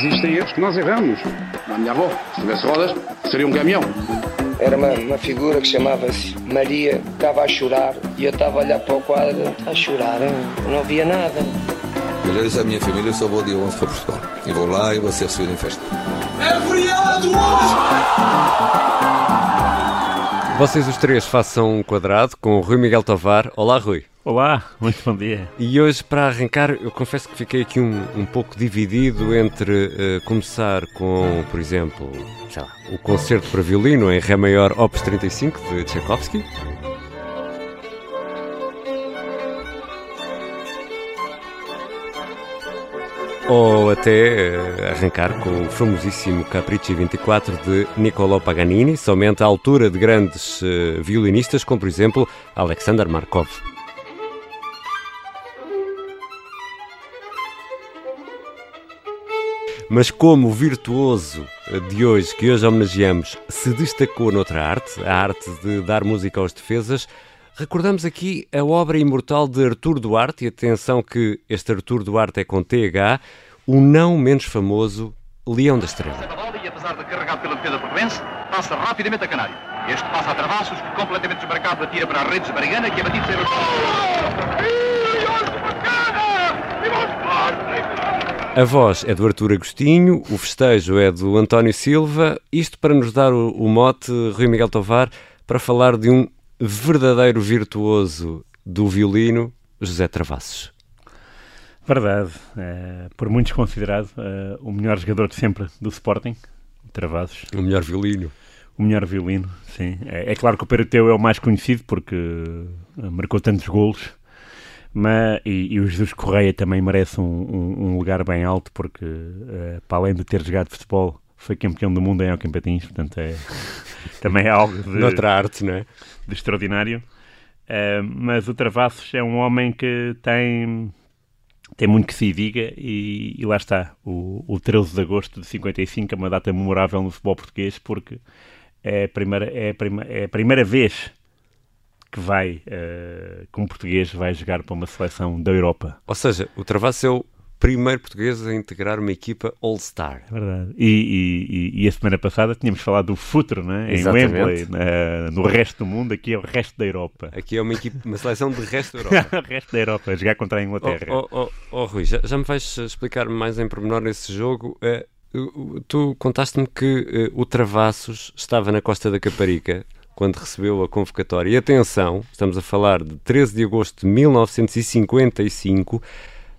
Existem erros que nós erramos. A minha avó, se tivesse rodas, seria um caminhão. Era uma, uma figura que chamava-se Maria, estava a chorar e eu estava a olhar para o quadro, a chorar, não via nada. Eu disse à minha família, eu só vou dia 11 para Portugal. E vou lá e vou ser recebido em festa. É feriado hoje! Vocês os três façam um quadrado com o Rui Miguel Tovar. Olá, Rui. Olá, muito bom dia. E hoje, para arrancar, eu confesso que fiquei aqui um, um pouco dividido entre uh, começar com, por exemplo, lá, o concerto para violino em Ré maior Opus 35 de Tchaikovsky. Ou até uh, arrancar com o famosíssimo Capricci 24 de Niccolò Paganini, somente à altura de grandes uh, violinistas, como por exemplo Alexander Markov. Mas como o virtuoso de hoje, que hoje homenageamos, se destacou noutra arte, a arte de dar música aos defesas, recordamos aqui a obra imortal de Artur Duarte, e atenção que este Artur Duarte é com TH, o não menos famoso Leão da Estrela. E apesar de carregado pela defesa portuense, passa rapidamente a Canário. Este passa a travassos, que completamente desmarcado atira para a rede de Barigana, que é batido sem... A voz é do Artur Agostinho, o festejo é do António Silva, isto para nos dar o, o mote, Rui Miguel Tovar, para falar de um verdadeiro virtuoso do violino, José Travassos. Verdade, é, por muitos considerado é, o melhor jogador de sempre do Sporting, Travassos. O melhor violino. O melhor violino, sim. É, é claro que o Peruteu é o mais conhecido porque marcou tantos golos, mas, e, e, o Jesus Correia também merece um, um, um lugar bem alto, porque uh, para além de ter jogado futebol, foi campeão do mundo em Alcampatins, portanto é também é algo de, Noutra arte, não é? de extraordinário. Uh, mas o Travassos é um homem que tem, tem muito que se diga e, e lá está. O, o 13 de agosto de 55 é uma data memorável no futebol português porque é a primeira, é a prima, é a primeira vez que vai, uh, como português, vai jogar para uma seleção da Europa. Ou seja, o Travassos é o primeiro português a integrar uma equipa All-Star. É verdade. E, e, e, a semana passada tínhamos falado do futuro, né? em Wembley, na, no resto do mundo, aqui é o resto da Europa. Aqui é uma, equipa, uma seleção de resto da Europa. resto da Europa, a jogar contra a Inglaterra. Oh, oh, oh, oh Rui, já, já, me vais explicar mais em pormenor nesse jogo. Uh, tu contaste-me que uh, o Travassos estava na Costa da Caparica quando recebeu a convocatória. E atenção, estamos a falar de 13 de agosto de 1955.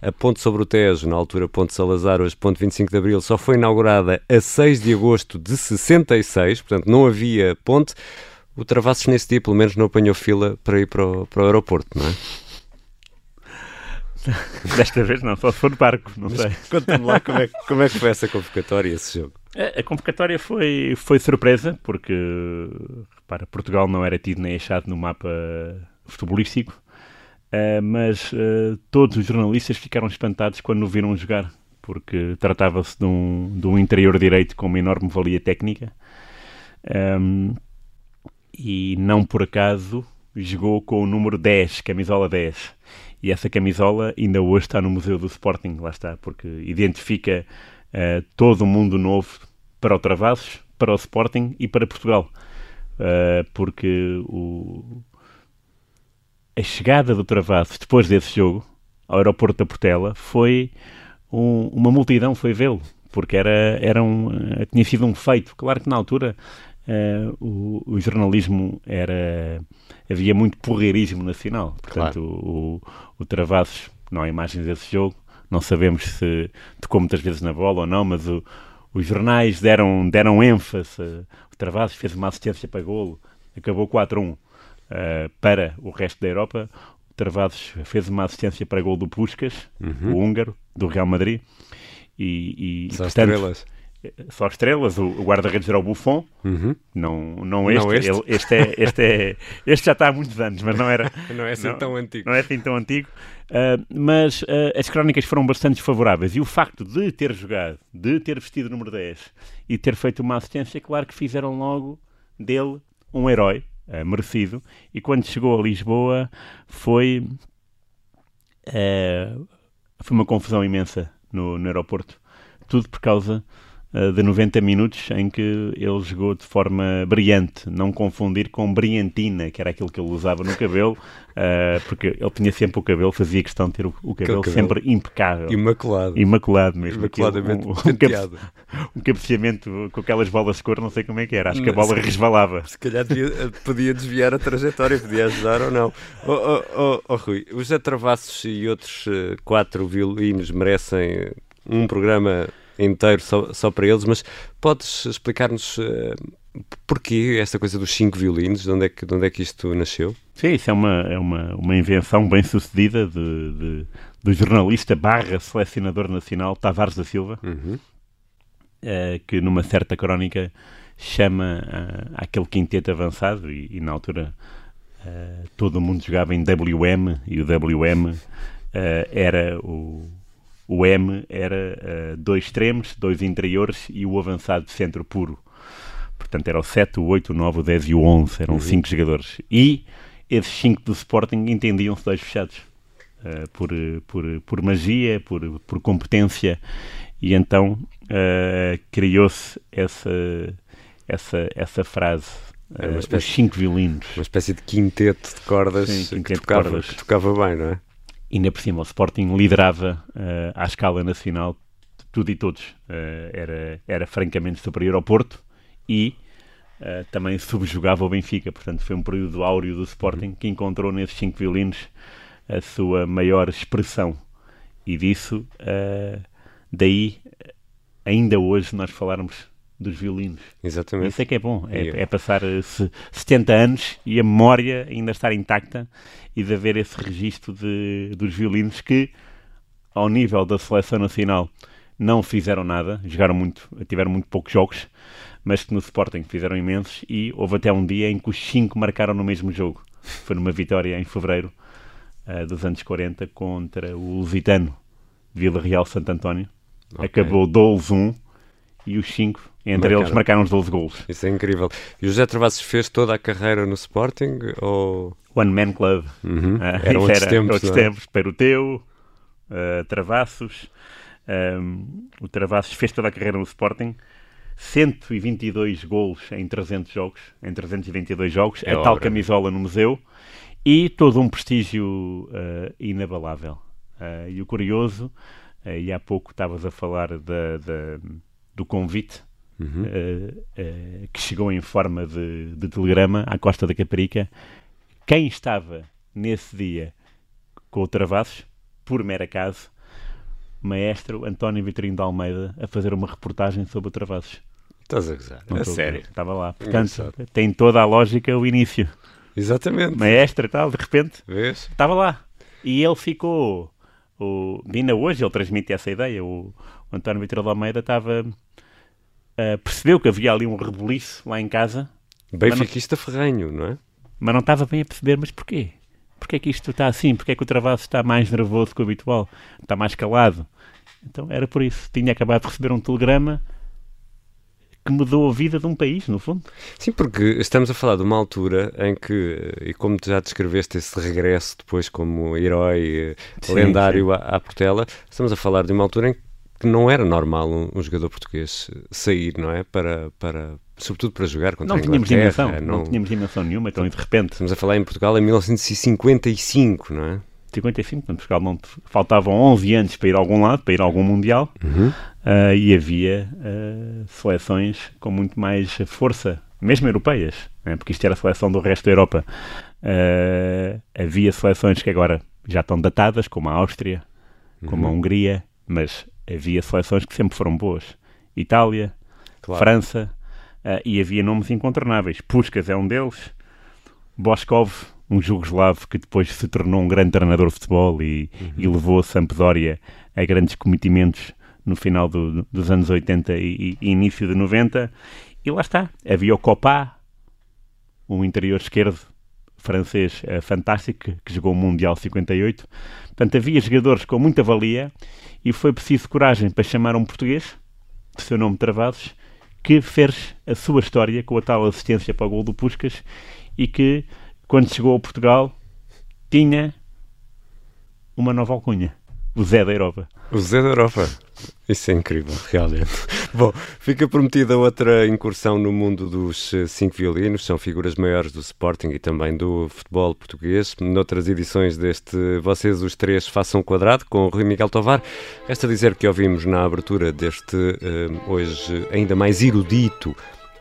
A Ponte sobre o Tejo, na altura Ponte Salazar, hoje Ponte 25 de Abril, só foi inaugurada a 6 de agosto de 66, portanto não havia ponte. O Travassos nesse dia, pelo menos, não apanhou fila para ir para o, para o aeroporto, não é? Desta vez não, só se for de barco, não Mas sei. Conta-me lá como é, como é que foi essa convocatória, esse jogo. A, a convocatória foi, foi surpresa, porque, repara, Portugal não era tido nem achado no mapa futebolístico, uh, mas uh, todos os jornalistas ficaram espantados quando o viram jogar, porque tratava-se de um, de um interior direito com uma enorme valia técnica, um, e não por acaso jogou com o número 10, camisola 10. E essa camisola ainda hoje está no Museu do Sporting, lá está, porque identifica uh, todo o mundo novo para o Travassos, para o Sporting e para Portugal. Uh, porque o... a chegada do Travassos depois desse jogo ao aeroporto da Portela foi um, uma multidão foi vê-lo, porque era, era um, tinha sido um feito. Claro que na altura Uh, o, o, jornalismo era. havia muito porreirismo nacional. Portanto, claro. o, o Travassos, não há imagens desse jogo, não sabemos se tocou muitas vezes na bola ou não, mas o, os jornais deram, deram ênfase. O Travassos fez uma assistência para golo, acabou 4-1 uh, para o resto da Europa. O Travassos fez uma assistência para golo do Puskas, uhum. o húngaro, do Real Madrid. E, e Só portanto, estrelas só estrelas, o, o guarda-redes era o Buffon, uhum. não, não este. Não este. Ele, este, é, este, é, este já está há muitos anos, mas não era. não é assim não, tão antigo. Não é assim tão antigo. Uh, mas uh, as crónicas foram bastante favoráveis e o facto de ter jogado, de ter vestido o número 10 e ter feito uma assistência, claro que fizeram logo dele um herói uh, merecido. E quando chegou a Lisboa foi, foi uma confusão imensa no, no aeroporto. Tudo por causa uh, de 90 minutos em que ele jogou de forma brilhante, não confundir com brilhantina, que era aquilo que ele usava no cabelo, uh, porque ele tinha sempre o cabelo, fazia questão de ter o, o cabelo, cabelo, sempre impecável. Imaculado. Imaculado mesmo. Imaculadamente um, um, cabe, um cabeceamento com aquelas bolas de cor, não sei como é que era, acho que a bola se, resvalava. Se calhar devia, podia desviar a trajetória, podia ajudar ou não. Oh, oh, oh, oh Rui, os José Travassos e outros uh, quatro violinos merecem um programa inteiro só, só para eles, mas podes explicar-nos uh, porquê esta coisa dos cinco violinos? De onde é que, de onde é que isto nasceu? Sim, isso é uma, é uma, uma invenção bem sucedida de, de do jornalista barra selecionador nacional Tavares da Silva, uhum. uh, que numa certa crónica chama uh, aquele quinteto avançado e, e na altura uh, todo o mundo jogava em WM e o WM era o o M era uh, dois extremos, dois interiores e o avançado de centro puro. Portanto, era o 7, o 8, o 9, o 10 e o 11. Eram 5 uhum. jogadores. E esses 5 do Sporting entendiam-se dois fechados. Uh, por, por, por magia, por, por competência. E então uh, criou-se essa, essa, essa frase. Uh, espécie, os cinco violinos. Uma espécie de quinteto de cordas, Sim, quinteto que, tocava, de cordas. que tocava bem, não é? Ainda por cima, o Sporting liderava uh, à escala nacional tudo e todos. Uh, era, era francamente superior ao Porto e uh, também subjugava o Benfica. Portanto, foi um período áureo do Sporting que encontrou nesses cinco violinos a sua maior expressão. E disso, daí, ainda hoje, nós falarmos dos violinos. Exatamente. Isso é que é bom. É, é passar se, 70 anos e a memória ainda estar intacta e de haver esse registro de, dos violinos que, ao nível da seleção nacional, não fizeram nada, jogaram muito, tiveram muito poucos jogos, mas que no Sporting fizeram imensos e houve até um dia em que os cinco marcaram no mesmo jogo. Foi numa vitória em fevereiro uh, dos anos 40 contra o Lusitano, Vila Real Santo António. Okay. Acabou 12-1 e os cinco, entre marcaram. eles, marcaram os 12 gols. Isso é incrível. E o José Travassos fez toda a carreira no Sporting? Ou... One Man Club. Uhum. Uh, eram outros era, tempos. Outros é? tempos. Peruteu, uh, Travassos. Um, o Travassos fez toda a carreira no Sporting. 122 gols em 300 jogos, em 322 jogos, é a obra. tal camisola no museu e todo um prestígio uh, inabalável. Uh, e o curioso, uh, e há pouco estavas a falar da, da, do convite uhum. que chegou em forma de, de telegrama à Costa da Caparica quem estava nesse dia com o Travassos, por mero acaso, maestro António Vitorino de Almeida a fazer uma reportagem sobre o Travassos. Estás a gozar? Não a sério? Estava lá. Portanto, tem toda a lógica o início. Exatamente. Maestro e tal, de repente, Vês? estava lá. E ele ficou... O, ainda hoje ele transmite essa ideia. O, o António Vitorino de Almeida estava... Uh, percebeu que havia ali um rebuliço lá em casa. Benfiquista não... ferrenho, não é? mas não estava bem a perceber, mas porquê? Porquê é que isto está assim? Porquê é que o Travasso está mais nervoso que o habitual? Está mais calado? Então era por isso. Tinha acabado de receber um telegrama que mudou a vida de um país, no fundo. Sim, porque estamos a falar de uma altura em que, e como tu já descreveste esse regresso depois como herói sim, lendário sim. À, à Portela, estamos a falar de uma altura em que não era normal um, um jogador português sair, não é? Para, para, sobretudo para jogar contra não a tínhamos dimensão, não... não tínhamos dimensão nenhuma, então de repente... Estamos a falar em Portugal em 1955, não é? 55, portanto, Portugal não, faltavam 11 anos para ir a algum lado, para ir a algum Mundial, uhum. uh, e havia uh, seleções com muito mais força, mesmo europeias, né? porque isto era a seleção do resto da Europa. Uh, havia seleções que agora já estão datadas, como a Áustria, como uhum. a Hungria, mas havia seleções que sempre foram boas. Itália, claro. França, Uh, e havia nomes incontornáveis. Puskas é um deles, Boskov, um jugoslavo que depois se tornou um grande treinador de futebol e, uhum. e levou a Sampdoria a grandes cometimentos no final do, dos anos 80 e, e, início de 90. E lá está. Havia o Copá, um interior esquerdo francês uh, fantástico, que jogou o Mundial 58. Portanto, havia jogadores com muita valia e foi preciso coragem para chamar um português, de seu nome Travados, que fez a sua história com a tal assistência para o gol do Puscas e que, quando chegou a Portugal, tinha uma nova alcunha. o Zé da Europa. O Zé da Europa. Isso é incrível, realmente. Bom, fica prometida outra incursão no mundo dos eh, cinco violinos, são figuras maiores do Sporting e também do futebol português. Noutras edições deste Vocês os Três Façam Quadrado, com o Rui Miguel Tovar, resta dizer que ouvimos na abertura deste, eh, hoje ainda mais erudito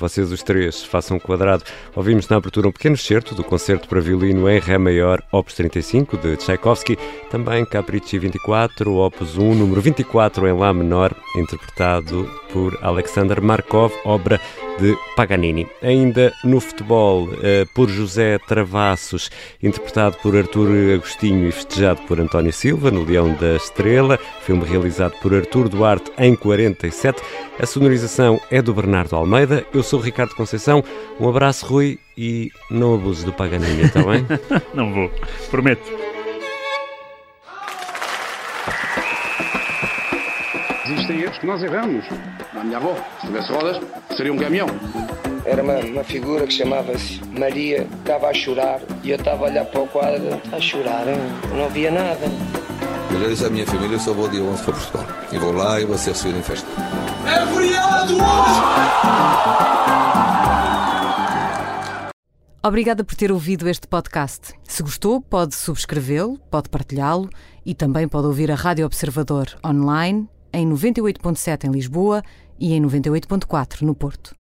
vocês os três façam um quadrado. Ouvimos na abertura um pequeno excerto do concerto para violino em Ré maior, Opus 35, de Tchaikovsky, também Capricci 24, Opus 1, número 24 em Lá menor, interpretado por Alexander Markov, obra de Paganini. Ainda no futebol, eh, por José Travassos, interpretado por Artur Agostinho e festejado por António Silva, no Leão da Estrela, filme realizado por Artur Duarte em 47. A sonorização é do Bernardo Almeida. Eu sou o Ricardo Conceição. Um abraço, Rui, e não abuses do Paganini, está bem? não vou, prometo. Existem erros que nós erramos. A minha avó, se tivesse rodas, seria um caminhão. Era uma, uma figura que chamava-se Maria, estava a chorar e eu estava a olhar para o quadro, a chorar, hein? não via nada. Eu já disse à minha família, eu só vou dia 11 para Portugal. E vou lá e vou ser recebido em festa. É feriado hoje! Obrigada por ter ouvido este podcast. Se gostou, pode subscrevê-lo, pode partilhá-lo e também pode ouvir a Rádio Observador online em 98.7 em Lisboa e em 98.4 no Porto.